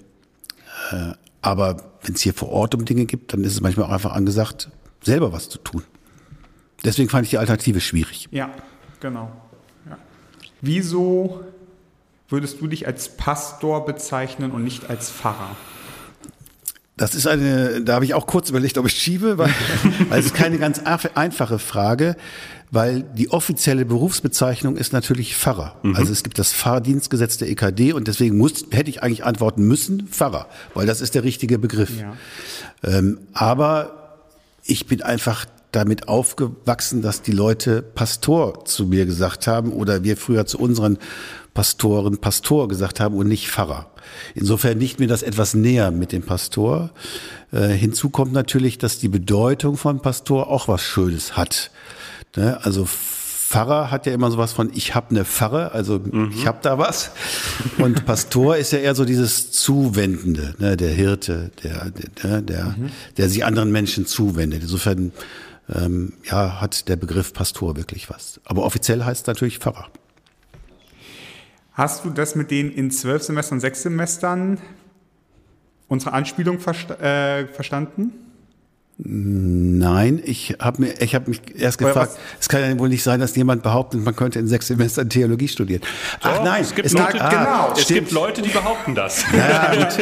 Äh, aber wenn es hier vor Ort um Dinge gibt, dann ist es manchmal auch einfach angesagt, selber was zu tun. Deswegen fand ich die Alternative schwierig. Ja, genau. Ja. Wieso würdest du dich als Pastor bezeichnen und nicht als Pfarrer? Das ist eine, da habe ich auch kurz überlegt, ob ich schiebe, weil, [LAUGHS] weil es ist keine ganz einfache Frage weil die offizielle Berufsbezeichnung ist natürlich Pfarrer. Mhm. Also es gibt das Fahrdienstgesetz der EKD und deswegen muss, hätte ich eigentlich antworten müssen, Pfarrer, weil das ist der richtige Begriff. Ja. Ähm, aber ich bin einfach damit aufgewachsen, dass die Leute Pastor zu mir gesagt haben oder wir früher zu unseren Pastoren Pastor gesagt haben und nicht Pfarrer. Insofern liegt mir das etwas näher mit dem Pastor. Äh, hinzu kommt natürlich, dass die Bedeutung von Pastor auch was Schönes hat. Ne? Also Pfarrer hat ja immer sowas von, ich habe eine Pfarre, also mhm. ich habe da was. Und Pastor ist ja eher so dieses Zuwendende, ne? der Hirte, der, der, der, mhm. der sich anderen Menschen zuwendet. Insofern ähm, ja, hat der Begriff Pastor wirklich was. Aber offiziell heißt es natürlich Pfarrer. Hast du das mit den in zwölf Semestern, sechs Semestern unsere Anspielung versta äh, verstanden? Nein, ich habe mir, ich habe mich erst gefragt, es kann ja wohl nicht sein, dass jemand behauptet, man könnte in sechs Semestern Theologie studieren. Ach Doch, nein, es gibt, es Leute, ah, genau, es gibt Leute, die behaupten das. [LAUGHS] Ja, gut.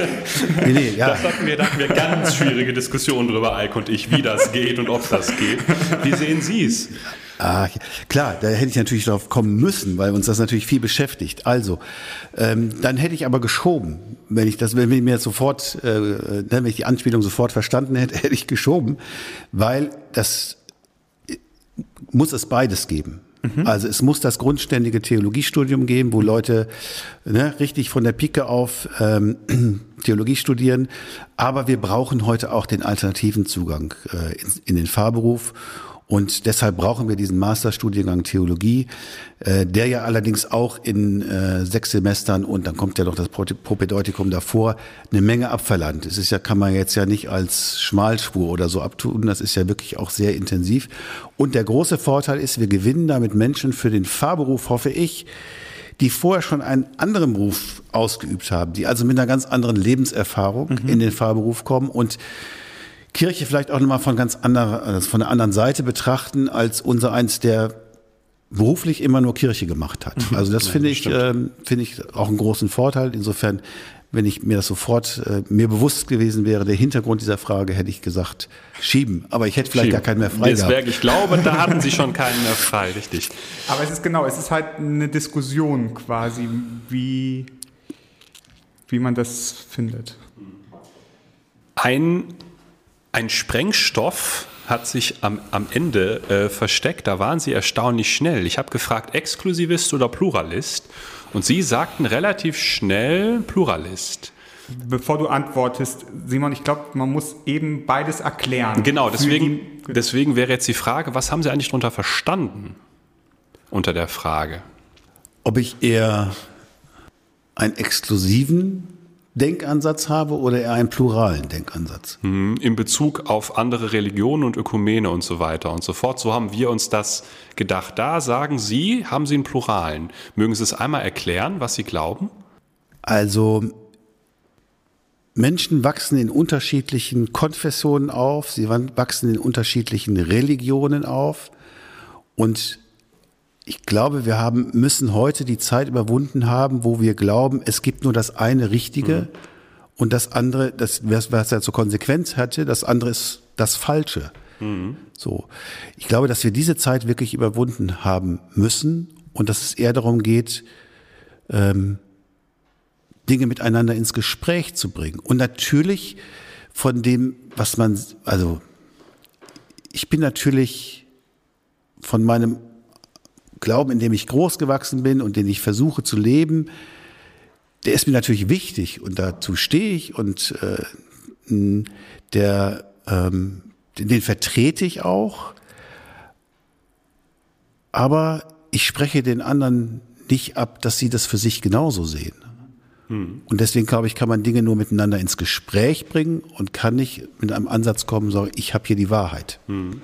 nee, nee, ja. Das hatten wir, da hatten wir ganz schwierige Diskussionen drüber, Eik und ich, wie das geht und ob das geht. Wie sehen Sie es? Ah, klar, da hätte ich natürlich darauf kommen müssen, weil uns das natürlich viel beschäftigt. Also, ähm, dann hätte ich aber geschoben, wenn ich das, wenn ich mir sofort, äh, ne, wenn ich die Anspielung sofort verstanden hätte, [LAUGHS] hätte ich geschoben, weil das äh, muss es beides geben. Mhm. Also es muss das grundständige Theologiestudium geben, wo Leute ne, richtig von der Pike auf ähm, [CLEARS THROAT] Theologie studieren. Aber wir brauchen heute auch den alternativen Zugang äh, in, in den Fahrberuf. Und deshalb brauchen wir diesen Masterstudiengang Theologie, äh, der ja allerdings auch in äh, sechs Semestern und dann kommt ja noch das Propedeutikum davor eine Menge abverlangt. Es ist ja, kann man jetzt ja nicht als Schmalspur oder so abtun. Das ist ja wirklich auch sehr intensiv. Und der große Vorteil ist, wir gewinnen damit Menschen für den Fahrberuf, hoffe ich, die vorher schon einen anderen Beruf ausgeübt haben, die also mit einer ganz anderen Lebenserfahrung mhm. in den Fahrberuf kommen und Kirche vielleicht auch nochmal von ganz anderer, also von der anderen Seite betrachten, als unser eins, der beruflich immer nur Kirche gemacht hat. Mhm. Also das ja, finde ich, äh, finde ich auch einen großen Vorteil. Insofern, wenn ich mir das sofort äh, mir bewusst gewesen wäre, der Hintergrund dieser Frage, hätte ich gesagt, schieben. Aber ich hätte vielleicht schieben. gar keinen mehr frei gehabt. Ich glaube, da hatten Sie schon keinen mehr frei, richtig. Aber es ist genau, es ist halt eine Diskussion quasi, wie, wie man das findet. Ein ein Sprengstoff hat sich am, am Ende äh, versteckt. Da waren Sie erstaunlich schnell. Ich habe gefragt, Exklusivist oder Pluralist? Und Sie sagten relativ schnell Pluralist. Bevor du antwortest, Simon, ich glaube, man muss eben beides erklären. Genau, deswegen, deswegen wäre jetzt die Frage, was haben Sie eigentlich darunter verstanden unter der Frage? Ob ich eher einen exklusiven Denkansatz habe oder eher einen pluralen Denkansatz? Hm, in Bezug auf andere Religionen und Ökumene und so weiter und so fort. So haben wir uns das gedacht. Da sagen Sie, haben Sie einen pluralen. Mögen Sie es einmal erklären, was Sie glauben? Also Menschen wachsen in unterschiedlichen Konfessionen auf, sie wachsen in unterschiedlichen Religionen auf und ich glaube, wir haben, müssen heute die Zeit überwunden haben, wo wir glauben, es gibt nur das eine Richtige mhm. und das andere, das, was er zur Konsequenz hatte, das andere ist das Falsche. Mhm. So. Ich glaube, dass wir diese Zeit wirklich überwunden haben müssen und dass es eher darum geht, ähm, Dinge miteinander ins Gespräch zu bringen. Und natürlich von dem, was man, also ich bin natürlich von meinem Glauben, in dem ich groß gewachsen bin und den ich versuche zu leben, der ist mir natürlich wichtig und dazu stehe ich und äh, der, ähm, den vertrete ich auch. Aber ich spreche den anderen nicht ab, dass sie das für sich genauso sehen. Hm. Und deswegen glaube ich, kann man Dinge nur miteinander ins Gespräch bringen und kann nicht mit einem Ansatz kommen, sagen, ich habe hier die Wahrheit. Hm.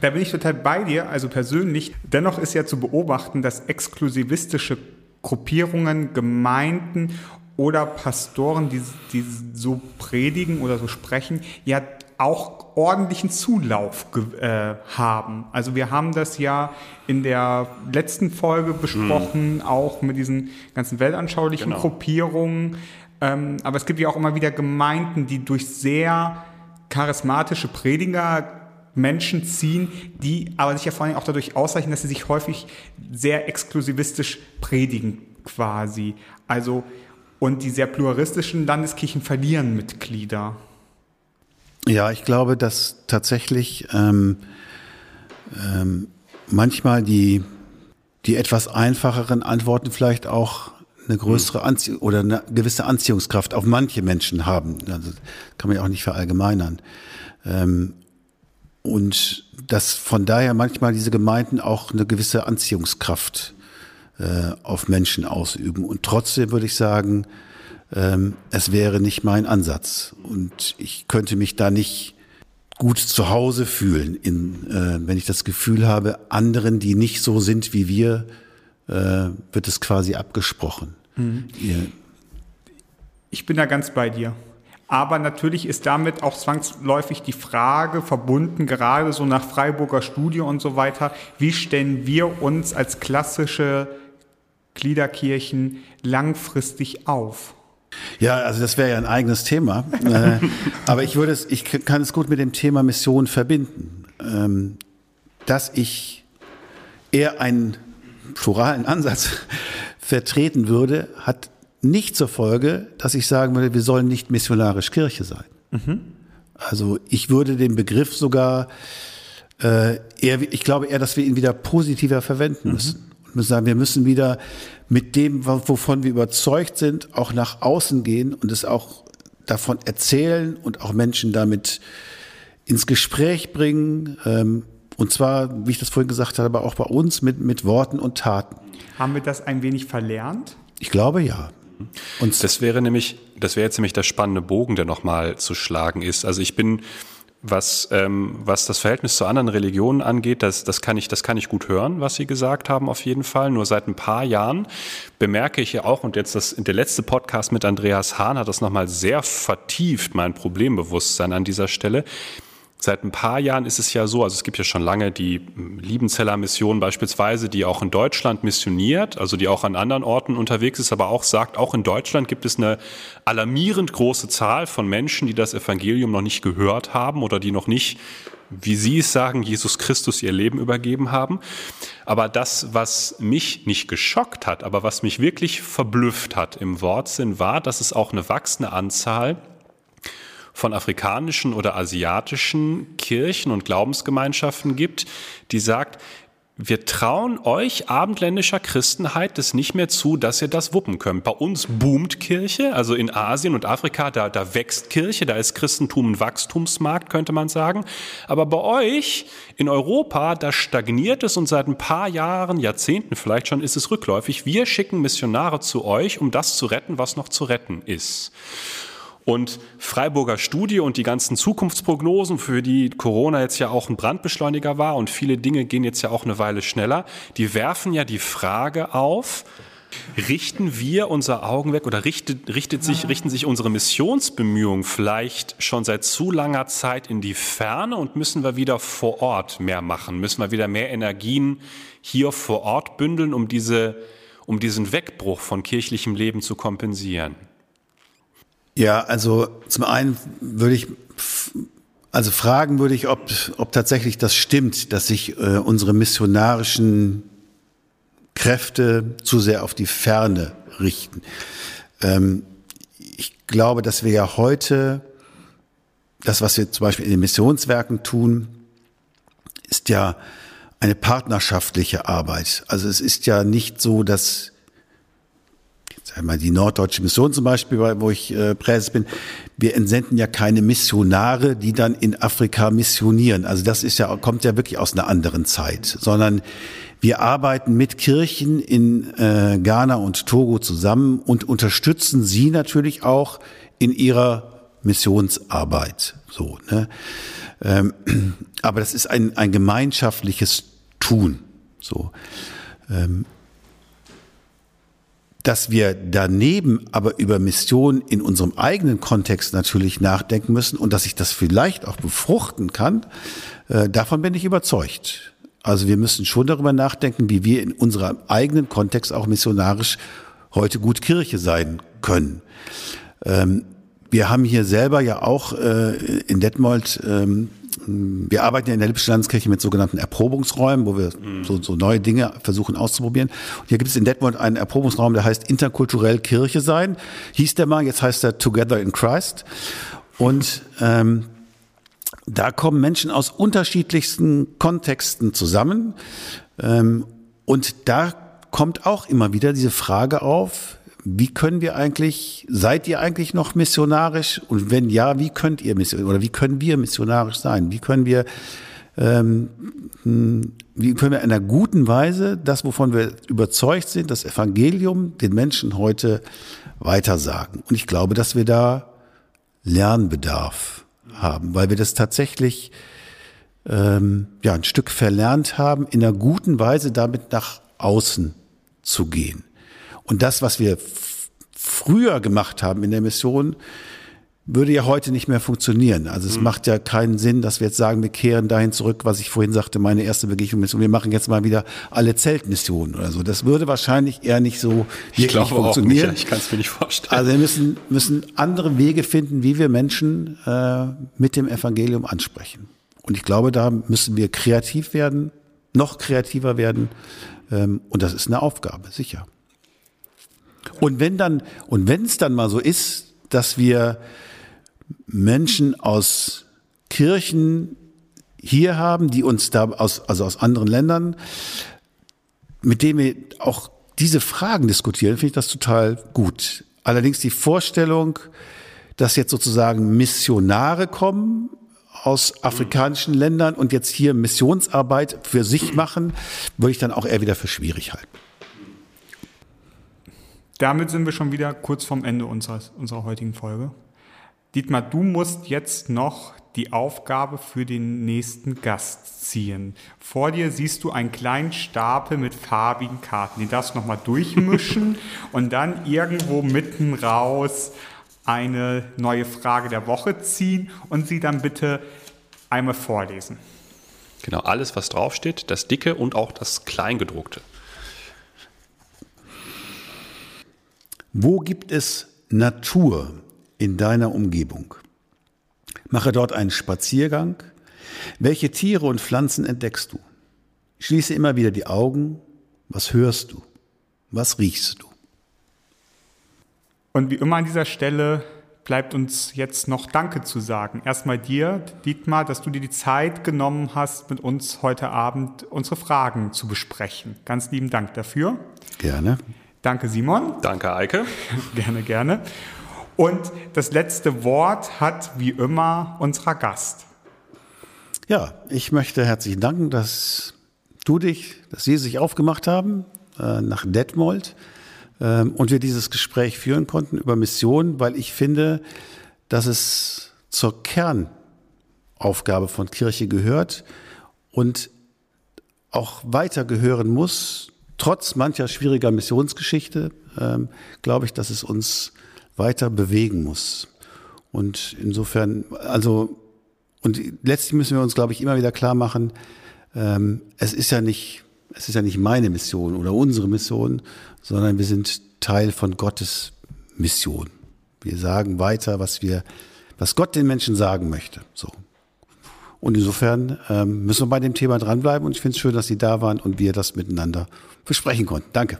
Da bin ich total bei dir, also persönlich. Dennoch ist ja zu beobachten, dass exklusivistische Gruppierungen, Gemeinden oder Pastoren, die, die so predigen oder so sprechen, ja auch ordentlichen Zulauf äh, haben. Also wir haben das ja in der letzten Folge besprochen, mhm. auch mit diesen ganzen weltanschaulichen genau. Gruppierungen. Ähm, aber es gibt ja auch immer wieder Gemeinden, die durch sehr charismatische Prediger Menschen ziehen, die aber sich ja vor allem auch dadurch auszeichnen, dass sie sich häufig sehr exklusivistisch predigen quasi. Also und die sehr pluralistischen Landeskirchen verlieren Mitglieder. Ja, ich glaube, dass tatsächlich ähm, ähm, manchmal die, die etwas einfacheren Antworten vielleicht auch eine größere Anzie oder eine gewisse Anziehungskraft auf manche Menschen haben. Also kann man ja auch nicht verallgemeinern. Ähm, und dass von daher manchmal diese Gemeinden auch eine gewisse Anziehungskraft äh, auf Menschen ausüben. Und trotzdem würde ich sagen, ähm, es wäre nicht mein Ansatz. Und ich könnte mich da nicht gut zu Hause fühlen, in, äh, wenn ich das Gefühl habe, anderen, die nicht so sind wie wir, äh, wird es quasi abgesprochen. Mhm. Ich bin da ganz bei dir. Aber natürlich ist damit auch zwangsläufig die Frage verbunden, gerade so nach Freiburger Studie und so weiter, wie stellen wir uns als klassische Gliederkirchen langfristig auf? Ja, also das wäre ja ein eigenes Thema. Äh, [LAUGHS] aber ich würde es, ich kann es gut mit dem Thema Mission verbinden. Ähm, dass ich eher einen pluralen Ansatz [LAUGHS] vertreten würde, hat nicht zur Folge, dass ich sagen würde, wir sollen nicht missionarisch Kirche sein. Mhm. Also ich würde den Begriff sogar äh, eher, ich glaube eher, dass wir ihn wieder positiver verwenden mhm. müssen. Und müssen sagen, wir müssen wieder mit dem, wovon wir überzeugt sind, auch nach außen gehen und es auch davon erzählen und auch Menschen damit ins Gespräch bringen. Ähm, und zwar, wie ich das vorhin gesagt habe, aber auch bei uns mit, mit Worten und Taten. Haben wir das ein wenig verlernt? Ich glaube ja. Und das wäre nämlich, das wäre jetzt nämlich der spannende Bogen, der nochmal zu schlagen ist. Also ich bin, was, ähm, was das Verhältnis zu anderen Religionen angeht, das, das, kann ich, das kann ich gut hören, was Sie gesagt haben, auf jeden Fall. Nur seit ein paar Jahren bemerke ich ja auch, und jetzt das, der letzte Podcast mit Andreas Hahn hat das nochmal sehr vertieft, mein Problembewusstsein an dieser Stelle. Seit ein paar Jahren ist es ja so, also es gibt ja schon lange die Liebenzeller Mission beispielsweise, die auch in Deutschland missioniert, also die auch an anderen Orten unterwegs ist, aber auch sagt, auch in Deutschland gibt es eine alarmierend große Zahl von Menschen, die das Evangelium noch nicht gehört haben oder die noch nicht, wie Sie es sagen, Jesus Christus ihr Leben übergeben haben. Aber das, was mich nicht geschockt hat, aber was mich wirklich verblüfft hat im Wortsinn, war, dass es auch eine wachsende Anzahl von afrikanischen oder asiatischen Kirchen und Glaubensgemeinschaften gibt, die sagt, wir trauen euch abendländischer Christenheit das nicht mehr zu, dass ihr das wuppen könnt. Bei uns boomt Kirche, also in Asien und Afrika, da, da wächst Kirche, da ist Christentum ein Wachstumsmarkt, könnte man sagen. Aber bei euch in Europa, da stagniert es und seit ein paar Jahren, Jahrzehnten vielleicht schon, ist es rückläufig. Wir schicken Missionare zu euch, um das zu retten, was noch zu retten ist. Und Freiburger Studie und die ganzen Zukunftsprognosen, für die Corona jetzt ja auch ein Brandbeschleuniger war und viele Dinge gehen jetzt ja auch eine Weile schneller, die werfen ja die Frage auf, Richten wir unser Augenmerk oder richtet, richtet sich, richten sich unsere Missionsbemühungen vielleicht schon seit zu langer Zeit in die Ferne und müssen wir wieder vor Ort mehr machen? Müssen wir wieder mehr Energien hier vor Ort bündeln, um, diese, um diesen Wegbruch von kirchlichem Leben zu kompensieren? Ja, also zum einen würde ich, also fragen würde ich, ob, ob tatsächlich das stimmt, dass sich äh, unsere missionarischen Kräfte zu sehr auf die Ferne richten. Ähm, ich glaube, dass wir ja heute, das, was wir zum Beispiel in den Missionswerken tun, ist ja eine partnerschaftliche Arbeit. Also es ist ja nicht so, dass einmal die Norddeutsche Mission zum Beispiel, wo ich äh, Präses bin, wir entsenden ja keine Missionare, die dann in Afrika missionieren. Also das ist ja, kommt ja wirklich aus einer anderen Zeit, sondern wir arbeiten mit Kirchen in äh, Ghana und Togo zusammen und unterstützen sie natürlich auch in ihrer Missionsarbeit. So, ne? Ähm, [CLEARS THROAT] aber das ist ein, ein gemeinschaftliches Tun. So. Ähm, dass wir daneben aber über Mission in unserem eigenen Kontext natürlich nachdenken müssen und dass sich das vielleicht auch befruchten kann, äh, davon bin ich überzeugt. Also wir müssen schon darüber nachdenken, wie wir in unserem eigenen Kontext auch missionarisch heute gut Kirche sein können. Ähm, wir haben hier selber ja auch äh, in Detmold ähm, wir arbeiten ja in der Lippischen Landeskirche mit sogenannten Erprobungsräumen, wo wir so, so neue Dinge versuchen auszuprobieren. Und hier gibt es in Detmold einen Erprobungsraum, der heißt interkulturell Kirche sein. Hieß der mal, jetzt heißt er Together in Christ. Und ähm, da kommen Menschen aus unterschiedlichsten Kontexten zusammen. Ähm, und da kommt auch immer wieder diese Frage auf, wie können wir eigentlich, seid ihr eigentlich noch missionarisch? Und wenn ja, wie könnt ihr missionarisch oder wie können wir missionarisch sein? Wie können wir, ähm, wie können wir in einer guten Weise das, wovon wir überzeugt sind, das Evangelium den Menschen heute weitersagen? Und ich glaube, dass wir da Lernbedarf haben, weil wir das tatsächlich ähm, ja ein Stück verlernt haben, in einer guten Weise damit nach außen zu gehen. Und das, was wir früher gemacht haben in der Mission, würde ja heute nicht mehr funktionieren. Also es mhm. macht ja keinen Sinn, dass wir jetzt sagen, wir kehren dahin zurück, was ich vorhin sagte, meine erste Begegnung ist und wir machen jetzt mal wieder alle Zeltmissionen oder so. Das würde wahrscheinlich eher nicht so wirklich ich glaube funktionieren. Auch nicht, ich kann es mir nicht vorstellen. Also wir müssen, müssen andere Wege finden, wie wir Menschen äh, mit dem Evangelium ansprechen. Und ich glaube, da müssen wir kreativ werden, noch kreativer werden. Ähm, und das ist eine Aufgabe, sicher. Und wenn dann, und wenn es dann mal so ist, dass wir Menschen aus Kirchen hier haben, die uns da aus, also aus anderen Ländern, mit denen wir auch diese Fragen diskutieren, finde ich das total gut. Allerdings die Vorstellung, dass jetzt sozusagen Missionare kommen aus afrikanischen Ländern und jetzt hier Missionsarbeit für sich machen, würde ich dann auch eher wieder für schwierig halten. Damit sind wir schon wieder kurz vorm Ende unserer, unserer heutigen Folge. Dietmar, du musst jetzt noch die Aufgabe für den nächsten Gast ziehen. Vor dir siehst du einen kleinen Stapel mit farbigen Karten. Die darfst du nochmal durchmischen [LAUGHS] und dann irgendwo mitten raus eine neue Frage der Woche ziehen und sie dann bitte einmal vorlesen. Genau, alles, was draufsteht, das Dicke und auch das Kleingedruckte. Wo gibt es Natur in deiner Umgebung? Mache dort einen Spaziergang. Welche Tiere und Pflanzen entdeckst du? Schließe immer wieder die Augen. Was hörst du? Was riechst du? Und wie immer an dieser Stelle bleibt uns jetzt noch Danke zu sagen. Erstmal dir, Dietmar, dass du dir die Zeit genommen hast, mit uns heute Abend unsere Fragen zu besprechen. Ganz lieben Dank dafür. Gerne. Danke, Simon. Danke, Eike. [LAUGHS] gerne, gerne. Und das letzte Wort hat wie immer unser Gast. Ja, ich möchte herzlich danken, dass du dich, dass Sie sich aufgemacht haben äh, nach Detmold ähm, und wir dieses Gespräch führen konnten über Mission, weil ich finde, dass es zur Kernaufgabe von Kirche gehört und auch weiter gehören muss, trotz mancher schwieriger Missionsgeschichte, ähm, glaube ich, dass es uns weiter bewegen muss. Und insofern, also, und letztlich müssen wir uns, glaube ich, immer wieder klar machen, ähm, es ist ja nicht, es ist ja nicht meine Mission oder unsere Mission, sondern wir sind Teil von Gottes Mission. Wir sagen weiter, was wir, was Gott den Menschen sagen möchte. So. Und insofern ähm, müssen wir bei dem Thema dranbleiben und ich finde es schön, dass Sie da waren und wir das miteinander besprechen konnten. Danke.